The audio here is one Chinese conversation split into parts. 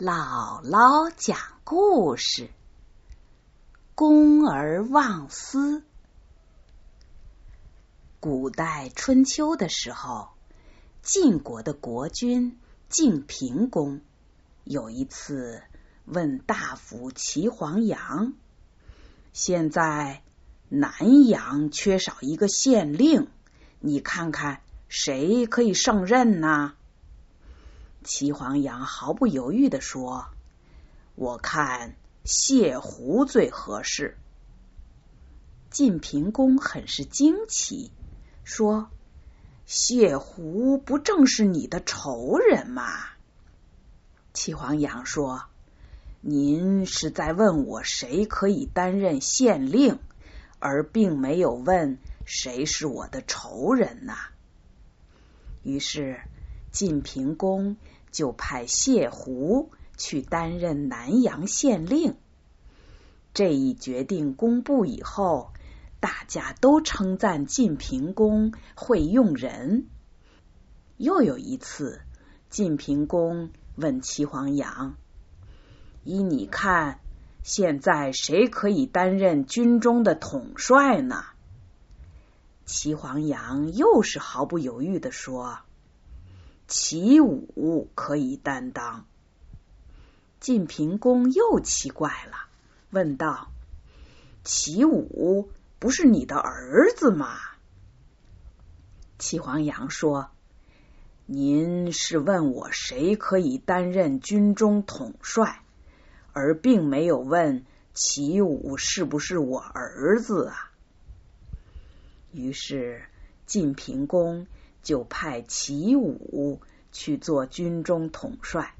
姥姥讲故事：公而忘私。古代春秋的时候，晋国的国君晋平公有一次问大夫齐黄羊：“现在南阳缺少一个县令，你看看谁可以胜任呢？”齐黄羊毫不犹豫的说：“我看谢胡最合适。”晋平公很是惊奇，说：“谢胡不正是你的仇人吗？”齐黄羊说：“您是在问我谁可以担任县令，而并没有问谁是我的仇人呐。”于是。晋平公就派谢胡去担任南阳县令。这一决定公布以后，大家都称赞晋平公会用人。又有一次，晋平公问齐黄羊：“依你看，现在谁可以担任军中的统帅呢？”齐黄羊又是毫不犹豫的说。齐武可以担当。晋平公又奇怪了，问道：“齐武不是你的儿子吗？”齐黄羊说：“您是问我谁可以担任军中统帅，而并没有问齐武是不是我儿子啊。”于是晋平公。就派齐武去做军中统帅。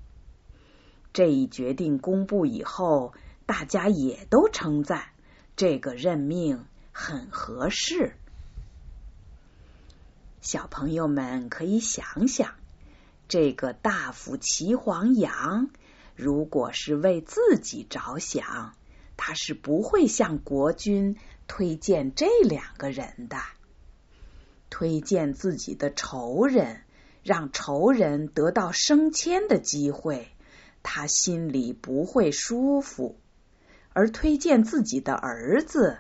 这一决定公布以后，大家也都称赞这个任命很合适。小朋友们可以想想，这个大夫齐黄羊，如果是为自己着想，他是不会向国君推荐这两个人的。推荐自己的仇人，让仇人得到升迁的机会，他心里不会舒服；而推荐自己的儿子，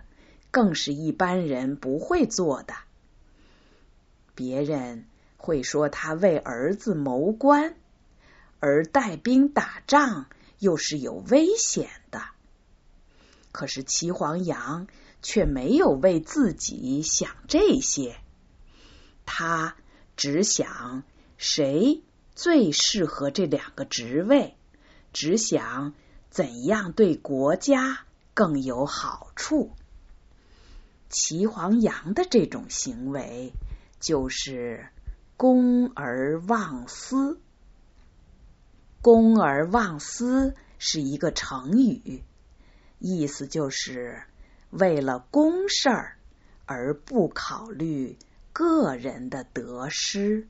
更是一般人不会做的。别人会说他为儿子谋官，而带兵打仗又是有危险的。可是齐黄羊却没有为自己想这些。他只想谁最适合这两个职位，只想怎样对国家更有好处。齐黄羊的这种行为就是公而忘私。公而忘私是一个成语，意思就是为了公事儿而不考虑。个人的得失。